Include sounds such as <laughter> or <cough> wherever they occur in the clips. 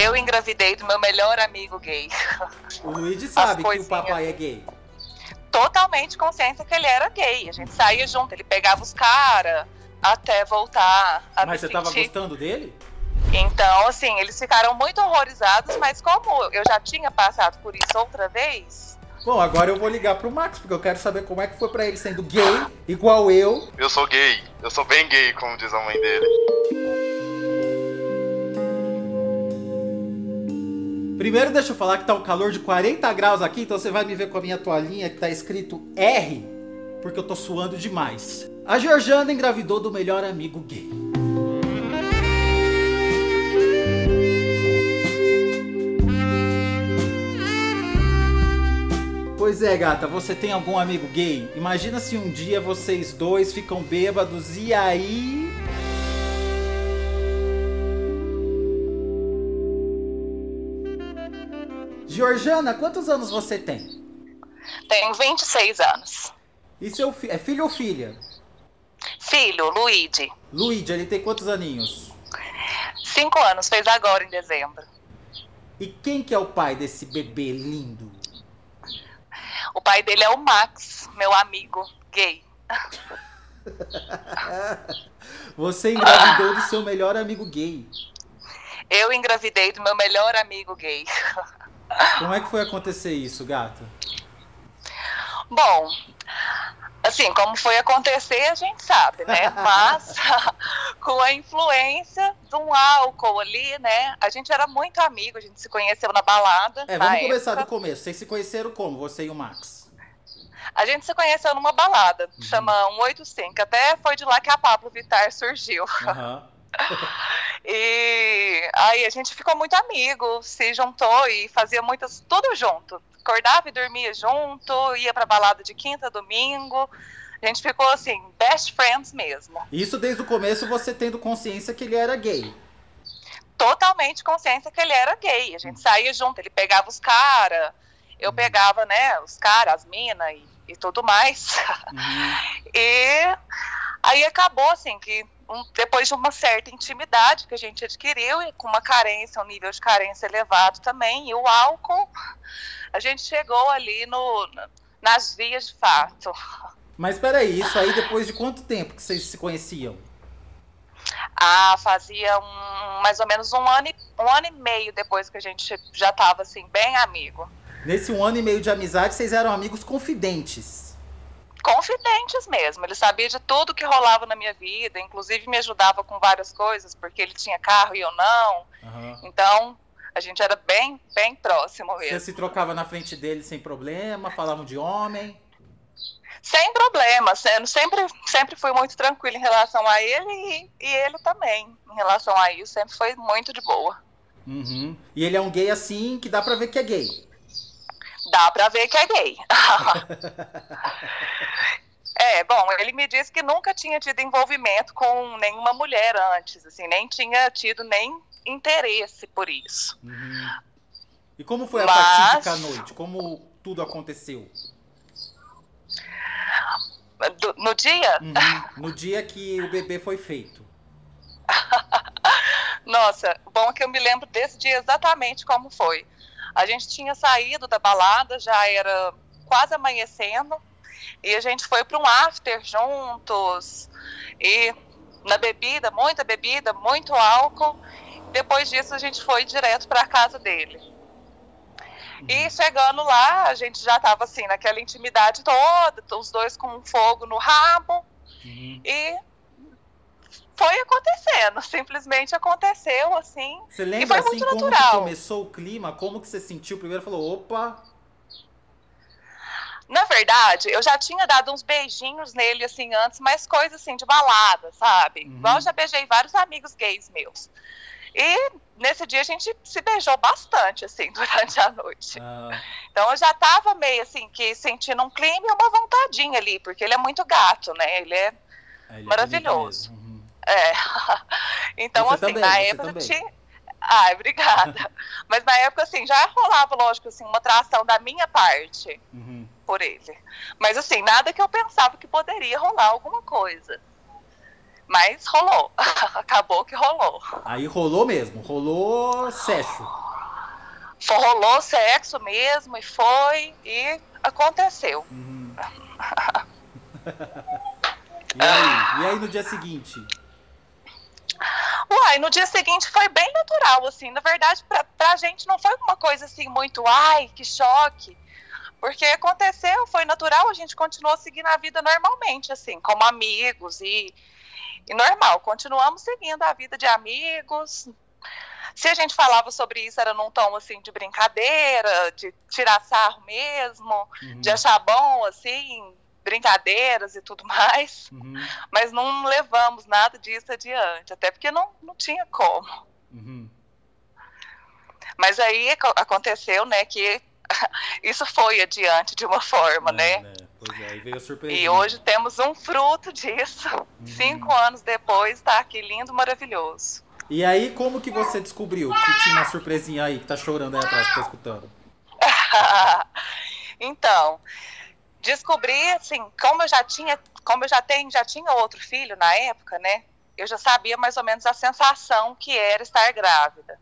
Eu engravidei do meu melhor amigo gay. O Luigi sabe que o papai é gay. Totalmente consciência que ele era gay. A gente saía junto, ele pegava os caras até voltar a Mas você sentir... tava gostando dele? Então, assim, eles ficaram muito horrorizados, mas como eu já tinha passado por isso outra vez. Bom, agora eu vou ligar pro Max, porque eu quero saber como é que foi para ele sendo gay, igual eu. Eu sou gay. Eu sou bem gay, como diz a mãe dele. Primeiro deixa eu falar que tá um calor de 40 graus aqui, então você vai me ver com a minha toalhinha que tá escrito R, porque eu tô suando demais. A Georgiana engravidou do melhor amigo gay. Pois é, gata, você tem algum amigo gay? Imagina se um dia vocês dois ficam bêbados e aí. Georgiana, quantos anos você tem? Tenho 26 anos. E seu fi é filho ou filha? Filho, Luigi. Luigi, ele tem quantos aninhos? Cinco anos, fez agora em dezembro. E quem que é o pai desse bebê lindo? O pai dele é o Max, meu amigo gay. <laughs> Você engravidou do seu melhor amigo gay. Eu engravidei do meu melhor amigo gay. <laughs> Como é que foi acontecer isso, gata? Bom, assim, como foi acontecer, a gente sabe, né? <laughs> Mas <laughs> com a influência de um álcool ali, né? A gente era muito amigo, a gente se conheceu na balada. É, vamos começar época. do começo. Vocês se conheceram como, você e o Max? A gente se conheceu numa balada, Uhum. chama 185. Até foi de lá que a Pablo Vittar surgiu. Aham. <laughs> E aí a gente ficou muito amigo, se juntou e fazia muitas, tudo junto. Acordava e dormia junto, ia pra balada de quinta a domingo. A gente ficou assim, best friends mesmo. Isso desde o começo você tendo consciência que ele era gay. Totalmente consciência que ele era gay. A gente saía junto, ele pegava os caras, eu pegava, né, os caras, as minas e, e tudo mais. Uhum. <laughs> E aí acabou assim que um- depois de uma certa intimidade que a gente adquiriu e com uma carência, um nível de carência elevado também, e o álcool, a gente chegou ali no, na- nas vias de fato. Mas peraí, isso aí depois de quanto tempo que vocês se conheciam? Ah, fazia um, mais ou menos um ano, e, um ano e meio depois que a gente já estava assim, bem amigo. Nesse um ano e meio de amizade, vocês eram amigos confidentes. Confidentes mesmo, ele sabia de tudo que rolava na minha vida, inclusive me ajudava com várias coisas, porque ele tinha carro e eu não. Aham. Então, a gente era bem, bem próximo Você mesmo. se trocava na frente dele sem problema, falavam de homem. Sem problema, sempre, sempre fui muito tranquila em relação a ele e, e ele também. Em relação a isso, sempre foi muito de boa. Uhum. E ele é um gay assim que dá pra ver que é gay. Dá pra ver que é gay. <laughs> é, bom, ele me disse que nunca tinha tido envolvimento com nenhuma mulher antes, assim, nem tinha tido nem interesse por isso. Uhum. E como foi a Mas- fatídica noite? Como tudo aconteceu? Do- no dia, Uhum. No dia que o bebê foi feito. <laughs> Nossa, bom que eu me lembro desse dia exatamente como foi. A gente tinha saído da balada, já era quase amanhecendo, e a gente foi para um after juntos, e na bebida, muita bebida, muito álcool. Depois disso, a gente foi direto para a casa dele. E chegando lá, a gente já estava assim, naquela intimidade toda, os dois com fogo no rabo, Uhum. e foi acontecendo, simplesmente aconteceu assim. Você E lembra foi assim muito como que natural. começou o clima? Como que você sentiu? Primeiro falou, opa, Na verdade, eu já tinha dado uns beijinhos nele assim antes, mas coisa assim de balada, sabe? Uhum. Igual eu já beijei vários amigos gays meus. E nesse dia a gente se beijou bastante assim <laughs> durante a noite. ah, Então eu já tava meio assim que sentindo um clima e uma vontadinha ali, porque ele é muito gato, né? Ele é ele é Maravilhoso. É. <laughs> Então, Você assim, também, na época tinha. Ai, obrigada. <laughs> Mas na época, assim, já rolava, lógico, assim, uma atração da minha parte Uhum. por ele. Mas, assim, nada que eu pensava que poderia rolar alguma coisa. Mas rolou. <laughs> Acabou que rolou. Aí rolou mesmo, rolou sexo. Rolou sexo mesmo e foi e aconteceu. Uhum. e, aí? e aí no dia seguinte? Uai, no dia seguinte foi bem natural, assim. Na verdade, pra, pra gente não foi uma coisa assim muito, ai, que choque. Porque aconteceu, foi natural, a gente continuou seguindo a vida normalmente, assim, como amigos e, e normal. Continuamos seguindo a vida de amigos. Se a gente falava sobre isso, era num tom assim de brincadeira, de tirar sarro mesmo, uhum. de achar bom, assim, brincadeiras e tudo <laughs> mais. Uhum. Mas não levamos nada disso adiante, até porque não, não tinha como. Uhum. Mas aí aconteceu, né, que <laughs> isso foi adiante de uma forma, é, né? né? Pois é, e veio surpresa. E hoje temos um fruto disso. Uhum. Cinco anos depois, tá aqui lindo, maravilhoso. E aí, como que você descobriu que tinha uma surpresinha aí, que tá chorando aí atrás, que tá escutando? <laughs> então, descobri, assim, como eu já tinha, como eu já tenho, já tinha outro filho na época, né? Eu já sabia mais ou menos a sensação que era estar grávida.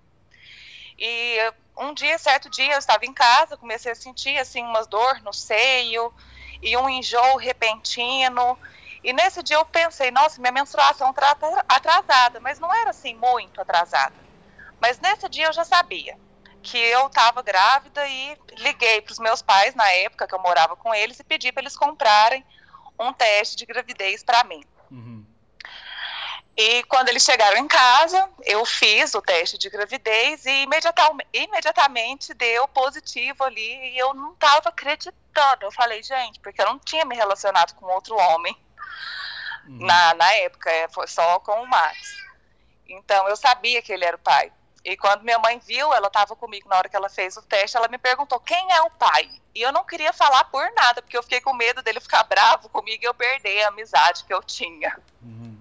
E um dia, certo dia, eu estava em casa, comecei a sentir assim umas dor no seio e um enjoo repentino. E nesse dia eu pensei, nossa, minha menstruação está atrasada, mas não era assim muito atrasada. Mas nesse dia eu já sabia que eu estava grávida e liguei para os meus pais na época que eu morava com eles e pedi para eles comprarem um teste de gravidez para mim. Uhum. E quando eles chegaram em casa, eu fiz o teste de gravidez e imediatamente deu positivo ali e eu não estava acreditando. Eu falei, gente, porque eu não tinha me relacionado com outro homem uhum. na, na época, é, foi só com o Max. Então eu sabia que ele era o pai. E quando minha mãe viu, ela estava comigo na hora que ela fez o teste, ela me perguntou quem é o pai. E eu não queria falar por nada, porque eu fiquei com medo dele ficar <laughs> bravo comigo e eu perder a amizade que eu tinha. Uhum.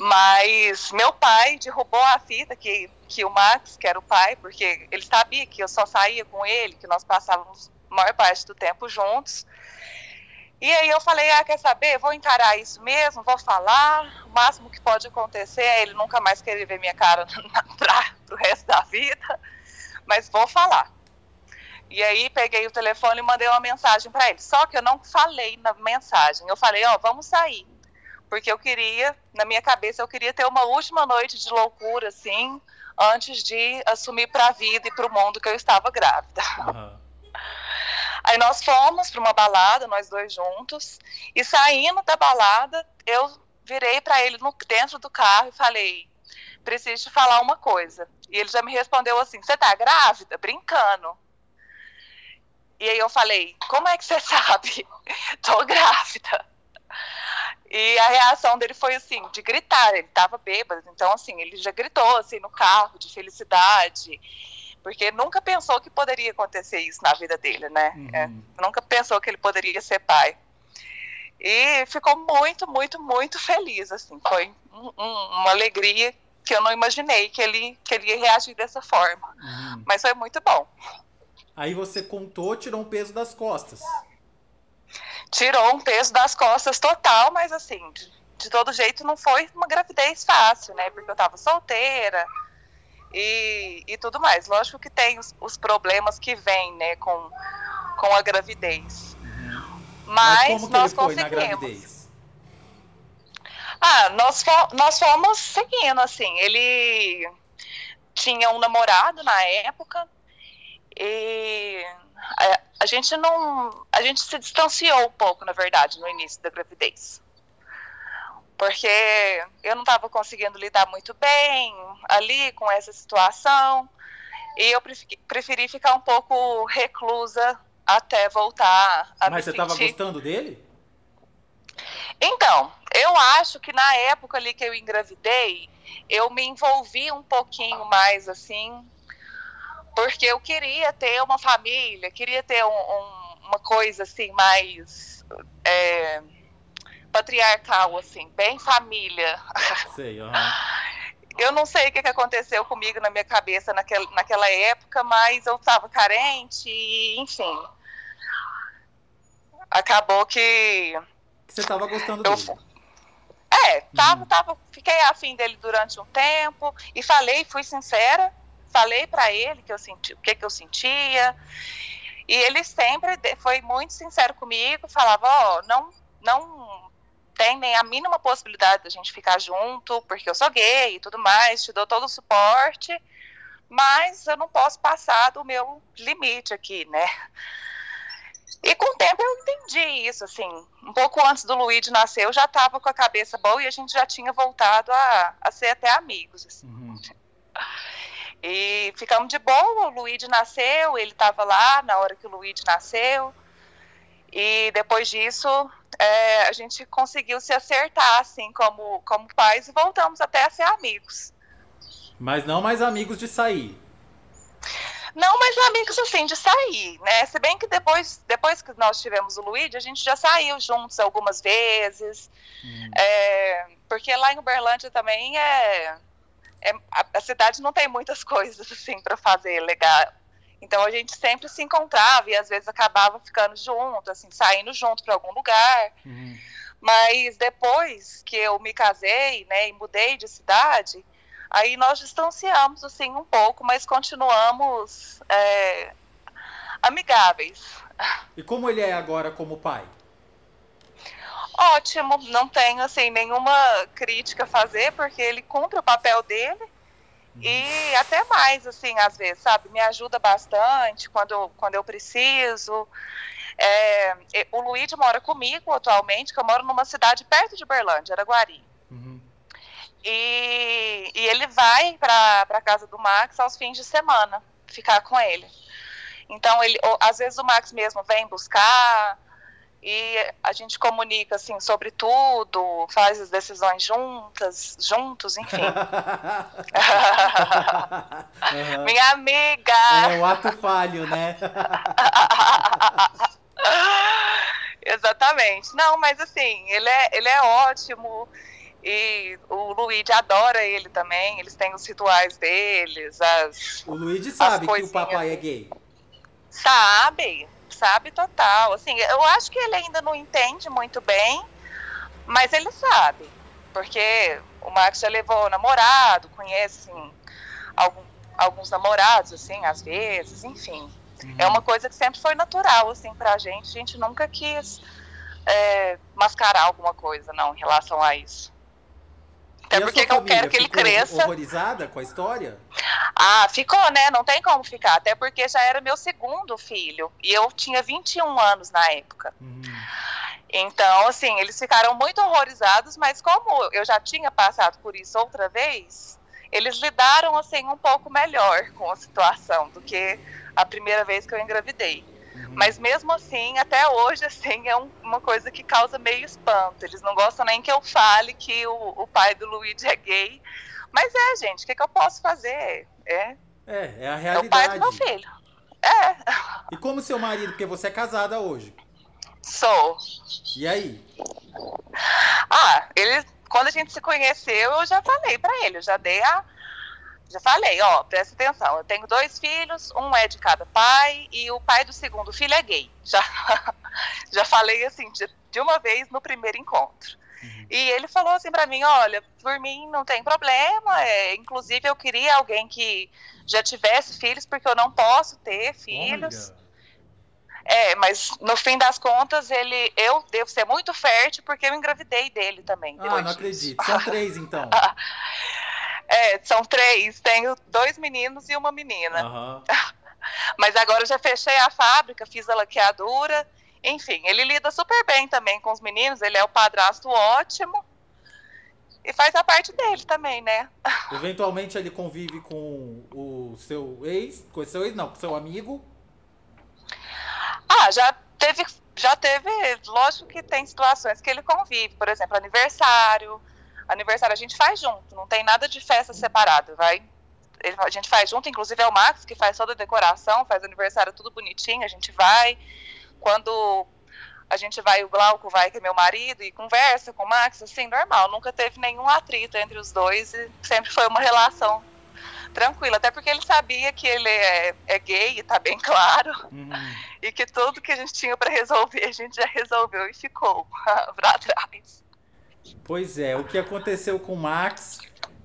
Mas meu pai derrubou a fita que, que o Max, que era o pai, porque ele sabia que eu só saía com ele, que nós passávamos a maior parte do tempo juntos. E aí eu falei, ah, quer saber? Vou encarar isso mesmo, vou falar. O máximo que pode acontecer é ele nunca mais querer ver minha cara <laughs> para o resto da vida. Mas vou falar. E aí peguei o telefone e mandei uma mensagem para ele. Só que eu não falei na mensagem. Eu falei, ó, oh, vamos sair porque eu queria, na minha cabeça, eu queria ter uma última noite de loucura, assim, antes de assumir para a vida e para o mundo que eu estava grávida. Uhum. Aí nós fomos para uma balada, nós dois juntos, e saindo da balada, eu virei para ele no, dentro do carro e falei: preciso te falar uma coisa. E ele já me respondeu assim: você tá grávida? Brincando. E aí eu falei: como é que você <laughs> sabe? Tô grávida. E a reação dele foi assim, de gritar, ele estava bêbado, então assim, ele já gritou assim no carro de felicidade, porque nunca pensou que poderia acontecer isso na vida dele, né? Uhum. É, nunca pensou que ele poderia ser pai. E ficou muito, muito, muito feliz, assim, foi um, um, uma alegria que eu não imaginei que ele, que ele ia reagir dessa forma. Uhum. Mas foi muito bom. Aí você contou, tirou um peso das costas tirou um peso das costas total, mas assim, de, de todo jeito não foi uma gravidez fácil, né? Porque eu estava solteira e, e tudo mais. Lógico que tem os, os problemas que vêm, né, com, com a gravidez. Uhum. Mas, mas nós conseguimos. Ah, nós, fo nós fomos seguindo, assim. Ele tinha um namorado na época e a, a gente não. A gente se distanciou um pouco, na verdade, no início da gravidez. Porque eu não estava conseguindo lidar muito bem ali com essa situação. E eu preferi ficar um pouco reclusa até voltar a Mas você estava gostando dele? Então, eu acho que na época ali que eu engravidei, eu me envolvi um pouquinho mais assim porque eu queria ter uma família, queria ter um, um, uma coisa assim mais é, patriarcal, assim, bem família. Sei, uhum. <laughs> Eu não sei o que, aconteceu comigo na minha cabeça naquela, naquela época, mas eu estava carente e, enfim. Acabou que. Você estava gostando eu, dele. É, tava, uhum. tava, fiquei afim dele durante um tempo e falei, fui sincera, falei para ele que eu senti, o que que eu sentia. E ele sempre foi muito sincero comigo, falava, ó, oh, não, não tem nem a mínima possibilidade da gente ficar junto, porque eu sou gay e tudo mais, te dou todo o suporte, mas eu não posso passar do meu limite aqui, né? E com o tempo eu entendi isso, assim, um pouco antes do Luigi nascer, eu já estava com a cabeça boa e a gente já tinha voltado a, a ser até amigos, assim. Uhum. E ficamos de boa, o Luigi nasceu, ele estava lá na hora que o Luigi nasceu, e depois disso, é, a gente conseguiu se acertar, assim, como, como pais, e voltamos até a ser amigos. Mas não mais amigos de sair. Não, mas amigos assim, de sair, né? Se bem que depois, depois que nós tivemos o Luigi, a gente já saiu juntos algumas vezes. Hum. É, porque lá em Uberlândia também é. é a, a, cidade não tem muitas <laughs> coisas assim para fazer legal. Então a gente sempre se encontrava e às vezes acabava ficando junto, assim, saindo junto para algum lugar. Uhum. Mas depois que eu me casei, né, e mudei de cidade, aí nós distanciamos assim um pouco, mas continuamos é, amigáveis. E como ele é agora como pai? Ótimo, não tenho assim nenhuma crítica a fazer, porque ele cumpre o papel dele e até mais, assim, às vezes, sabe? Me ajuda bastante quando, quando eu preciso. É, o Luigi mora comigo atualmente, que eu moro numa cidade perto de Berlândia, Araguari. Uhum. E, e ele vai para a casa do Max aos fins de semana, ficar com ele. Então, ele, às vezes o Max mesmo vem buscar, e a gente comunica assim sobre tudo, faz as decisões juntas, juntos, enfim. uhum. Minha amiga. É o ato falho, né? <laughs> Exatamente. Não, mas assim, ele é, ele é ótimo. E o Luigi adora ele também. Eles têm os rituais deles. As, o Luigi sabe que o papai é gay. Sabe, sabe total. Assim, eu acho que ele ainda não entende muito bem, mas ele sabe. Porque o Max já levou namorado, conhece assim, algum, alguns namorados, assim, às vezes, enfim. Uhum. É uma coisa que sempre foi natural, assim, pra gente. A gente nunca quis é, mascarar alguma coisa, não, em relação a isso. Até porque eu quero que ele cresça. horrorizada com a história? Ah, ficou, né? Não tem como ficar. Até porque já era meu segundo filho. E eu tinha 21 anos na época. Uhum. Então, assim, eles ficaram muito horrorizados, mas como eu já tinha passado por isso outra vez, eles lidaram, assim, um pouco melhor com a situação do que a primeira vez que eu engravidei. Uhum. Mas mesmo assim, até hoje, assim, é um, uma coisa que causa meio espanto. Eles não gostam nem que eu fale que o, o pai do Luigi é gay. Mas é, gente, o que, que eu posso fazer? É, é, é a realidade. É o pai do meu filho. É. E como seu marido, porque você é casada hoje? Sou. E aí? Ah, ele, quando a gente se conheceu, eu já falei para ele, eu já dei a, já falei, ó, presta atenção, eu tenho dois filhos, um é de cada pai e o pai do segundo filho é gay. Já, <laughs> já falei assim, de, de uma vez no primeiro encontro. Uhum. E ele falou assim para mim, olha, por mim não tem problema, é, inclusive eu queria alguém que já tivesse filhos, porque eu não posso ter filhos. Olha. É, mas no fim das contas, ele, eu devo ser muito fértil porque eu engravidei dele também. Ah, não disso. acredito. São três, então. <laughs> É, são três. Tenho dois meninos e uma menina. Uhum. <laughs> Mas agora eu já fechei a fábrica, fiz a laqueadura. Enfim, ele lida super bem também com os meninos. Ele é o padrasto ótimo. E faz a parte dele também, né? <laughs> Eventualmente ele convive com o seu ex, com o seu ex, não, com o seu amigo. Ah, já teve, já teve, lógico que tem situações que ele convive, por exemplo, aniversário, aniversário a gente faz junto, não tem nada de festa separado, vai. A gente faz junto, inclusive é o Max que faz toda a decoração, faz aniversário tudo bonitinho, a gente vai. Quando a gente vai, o Glauco vai, que é meu marido, e conversa com o Max, assim, normal, nunca teve nenhum atrito entre os dois e sempre foi uma relação tranquila, até porque ele sabia que ele é, é gay, tá bem claro, uhum. e que tudo que a gente tinha para resolver, a gente já resolveu e ficou <laughs> para trás. Pois é, o que aconteceu com o Max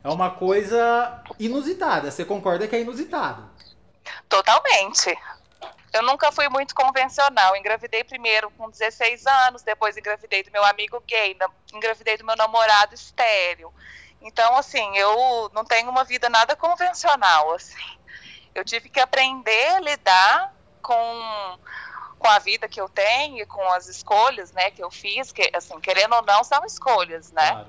é uma coisa inusitada. Você concorda que é inusitado? Totalmente. Eu nunca fui muito convencional. Engravidei primeiro com 16 anos, depois engravidei do meu amigo gay, engravidei do meu namorado estéreo. Então, assim, eu não tenho uma vida nada convencional, assim. Eu tive que aprender a lidar com, com a vida que eu tenho e com as escolhas, né, que eu fiz, que, assim, querendo ou não, são escolhas, né? Claro.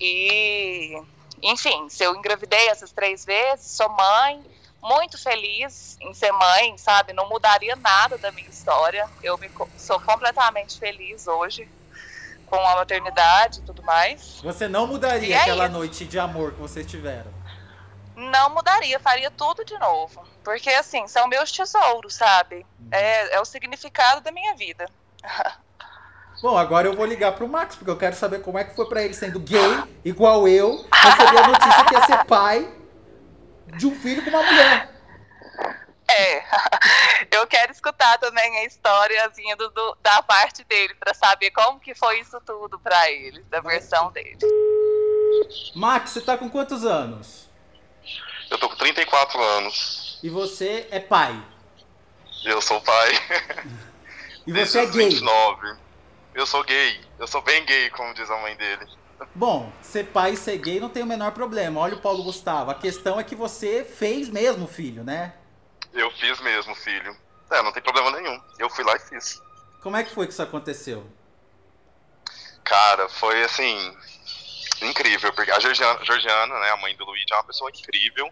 E, enfim, se eu engravidei essas três vezes, sou mãe, muito feliz em ser mãe, sabe? Não mudaria nada da minha história. Eu me, sou completamente feliz hoje com a maternidade e tudo mais. Você não mudaria é aquela noite de amor que vocês tiveram? Não mudaria, faria tudo de novo. Porque, assim, são meus tesouros, sabe? Uhum. É, é o significado da minha vida. <laughs> Bom, agora eu vou ligar pro Max, porque eu quero saber como é que foi para ele sendo gay, igual eu, receber a notícia que ia ser pai de um filho com uma mulher. É, <laughs> eu quero escutar também a historiazinha do, do da parte dele, para saber como que foi isso tudo para ele, da versão dele. Max, você tá com quantos anos? Eu tô com 34 anos. E você é pai? Eu sou pai. <laughs> E você é gay? 29. Eu sou gay. Eu sou bem gay, como diz a mãe dele. Bom, ser pai e ser gay não tem o menor problema. Olha o Paulo Gustavo. A questão é que você fez mesmo filho, né? Eu fiz mesmo filho. É, não tem problema nenhum. Eu fui lá e fiz. Como é que foi que isso aconteceu? Cara, foi assim. Incrível, porque a Georgiana, Georgiana, né, a mãe do Luigi, é uma pessoa incrível.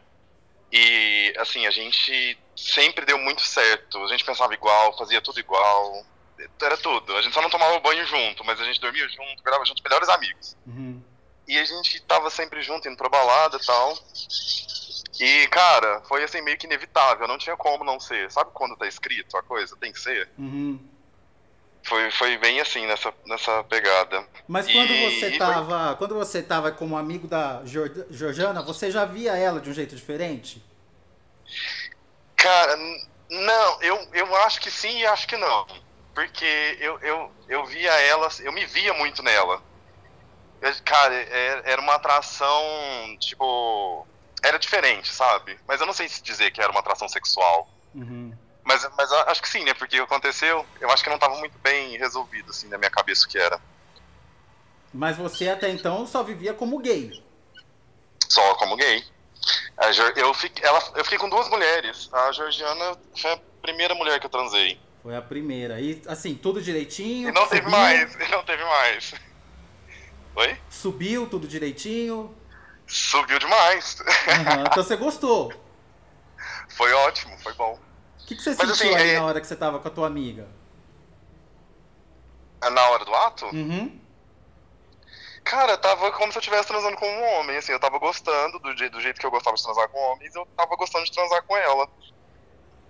E, assim, a gente sempre deu muito certo. A gente pensava igual, fazia tudo igual era tudo. A gente só não tomava banho junto, mas a gente dormia junto, virava junto, melhores amigos. Uhum. E a gente tava sempre junto, indo pra balada e tal. E, cara, foi assim, meio que inevitável, não tinha como não ser. Sabe quando tá escrito a coisa? Tem que ser. Uhum. Foi, foi bem assim nessa, nessa pegada. Mas quando e, você tava. Foi... Quando você tava como amigo da Georgiana, você já via ela de um jeito diferente? Cara, não, eu, eu acho que sim e acho que não porque eu, eu, eu via ela, eu me via muito nela. Eu, cara, é, era uma atração, tipo. Era diferente, sabe? Mas eu não sei se dizer que era uma atração sexual. Uhum. Mas, mas acho que sim, né? Porque aconteceu, eu acho que não estava muito bem resolvido, assim, na minha cabeça o que era. Mas você até então só vivia como gay? Só como gay. Eu fiquei, ela, eu fiquei com duas mulheres. A Georgiana foi a primeira mulher que eu transei. Foi a primeira. E assim, tudo direitinho. E não subiu. teve mais, e não teve mais. <laughs> Oi? Subiu tudo direitinho. Subiu demais. Uhum, então você gostou. <laughs> Foi ótimo, foi bom. O que, que você Mas, sentiu assim, aí é... na hora que você tava com a tua amiga? Na hora do ato? Uhum. Cara, tava como se eu estivesse transando com um homem, assim, eu tava gostando do, do jeito que eu gostava de transar com homens, eu tava gostando de transar com ela.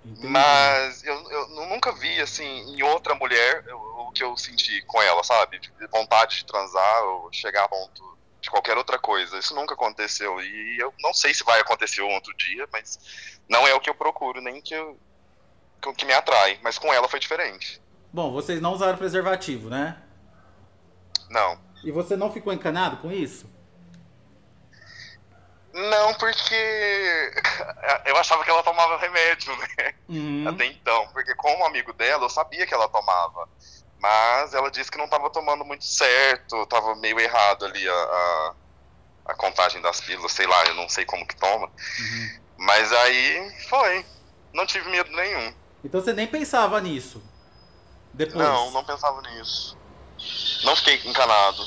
Entendi. Mas eu, eu nunca vi, assim, em outra mulher o, o que eu senti com ela, sabe? vontade de transar ou chegar a ponto de qualquer outra coisa. Isso nunca aconteceu. E eu não sei se vai acontecer um outro dia, mas não é o que eu procuro, nem que, eu, que me atrai. Mas com ela foi diferente. Bom, vocês não usaram preservativo, né? Não. E você não ficou encanado com isso? Não, porque <laughs> eu achava que ela tomava remédio, né? Uhum. Até então, porque como amigo dela, eu sabia que ela tomava. Mas ela disse que não estava tomando muito certo, estava meio errado ali a, a, a, contagem das pílulas, sei lá, eu não sei como que toma. Uhum. Mas aí foi, não tive medo nenhum. Então você nem pensava nisso? Depois? Não, não pensava nisso. Não fiquei encanado.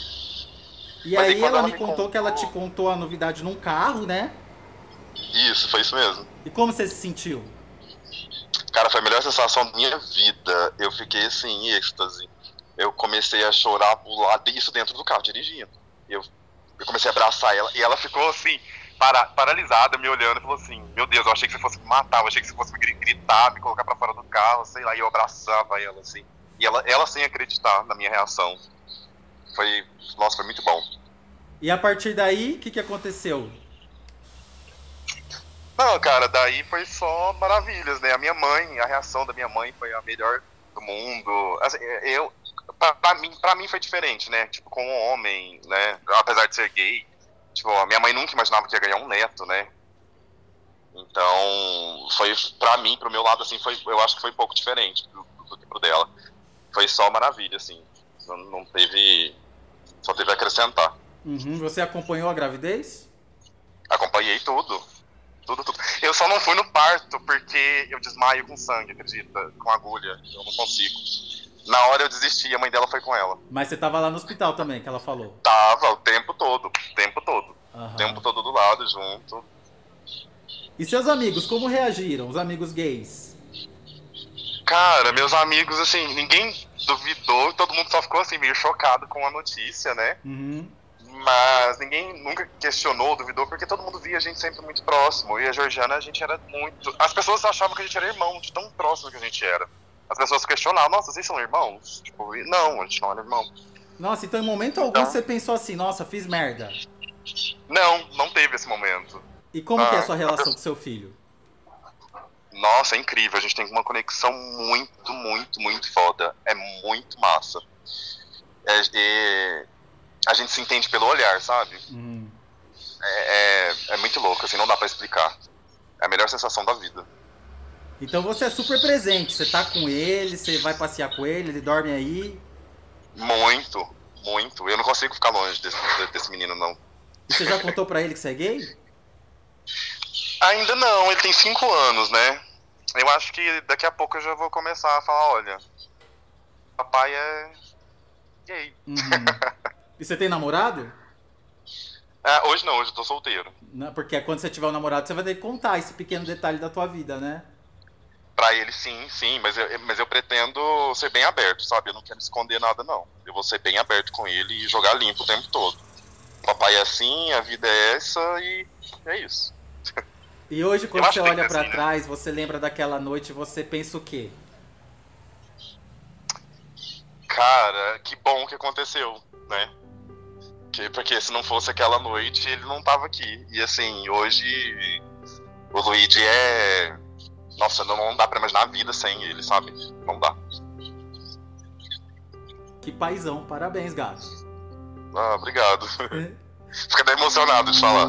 E Mas aí, ela, ela me contou, contou que ela te contou a novidade num carro, né? Isso, foi isso mesmo. E como você se sentiu? Cara, foi a melhor sensação da minha vida. Eu fiquei assim, em êxtase. Eu comecei a chorar, pular isso dentro do carro, dirigindo. Eu, eu comecei a abraçar ela e ela ficou assim, para, paralisada, me olhando falou assim: Meu Deus, eu achei que você fosse me matar, eu achei que você fosse me gritar, me colocar para fora do carro, sei lá. E eu abraçava ela assim. E ela, ela sem acreditar na minha reação foi, nossa, foi muito bom. E a partir daí, o que, que aconteceu? Não, cara, daí foi só maravilhas, né? A minha mãe, a reação da minha mãe foi a melhor do mundo. Assim, eu, pra, pra, mim, pra mim foi diferente, né? Tipo, com um homem, né? Apesar de ser gay. Tipo, a minha mãe nunca imaginava que ia ganhar um neto, né? Então, foi pra mim, pro meu lado, assim, foi, eu acho que foi um pouco diferente do, do que pro dela. Foi só maravilha, assim. Não, não teve. Só teve a acrescentar. Uhum. Você acompanhou a gravidez? Acompanhei tudo. Tudo, tudo. Eu só não fui no parto porque eu desmaio com sangue, acredita? Com agulha. Eu não consigo. Na hora eu desisti, a mãe dela foi com ela. Mas você tava lá no hospital também, que ela falou. Tava o tempo todo, o tempo todo. Aham. O tempo todo do lado, junto. E seus amigos, como reagiram? Os amigos gays? Cara, meus amigos, assim, ninguém duvidou, todo mundo só ficou assim, meio chocado com a notícia, né? Uhum. Mas ninguém nunca questionou, duvidou, porque todo mundo via a gente sempre muito próximo. E a Georgiana, a gente era muito. As pessoas achavam que a gente era irmão, de tão próximo que a gente era. As pessoas questionavam, nossa, vocês são irmãos? Tipo, não, a gente não era irmão. Nossa, então em momento algum Então- você pensou assim, nossa, fiz merda. Não, não teve esse momento. E como que é a sua Ah, relação com seu filho? Nossa, é incrível. A gente tem uma conexão muito, muito, muito foda. É muito massa. É- é- a gente se entende pelo olhar, sabe? Uhum. É, é, é muito louco, assim, não dá pra explicar. É a melhor sensação da vida. Então você é super presente, você tá com ele, você vai passear com ele, ele dorme aí. Muito, muito. Eu não consigo ficar longe desse, desse menino, não. E você já contou pra ele que você é gay? Ainda não, ele tem cinco anos, né? Eu acho que daqui a pouco eu já vou começar a falar, olha, papai é gay. Uhum. E você tem namorado? Ah, hoje não, hoje eu tô solteiro. Não, Porque quando você tiver um namorado, você vai ter que contar esse pequeno detalhe da tua vida, né? Pra ele sim, sim, mas eu, mas eu pretendo ser bem aberto, sabe? Eu não quero esconder nada, não. Eu vou ser bem aberto com ele e jogar limpo o tempo todo. Papai é assim, a vida é essa e é isso. E hoje, quando você olha pra assim, né? trás, você lembra daquela noite, você pensa o quê? Cara, que bom que aconteceu, né? Que, porque se não fosse aquela noite, ele não tava aqui. E assim, hoje o Luigi é. Nossa, não, não dá pra imaginar a vida sem ele, sabe? Não dá. Que paizão, parabéns, gato. Ah, obrigado. Fica até emocionado de falar.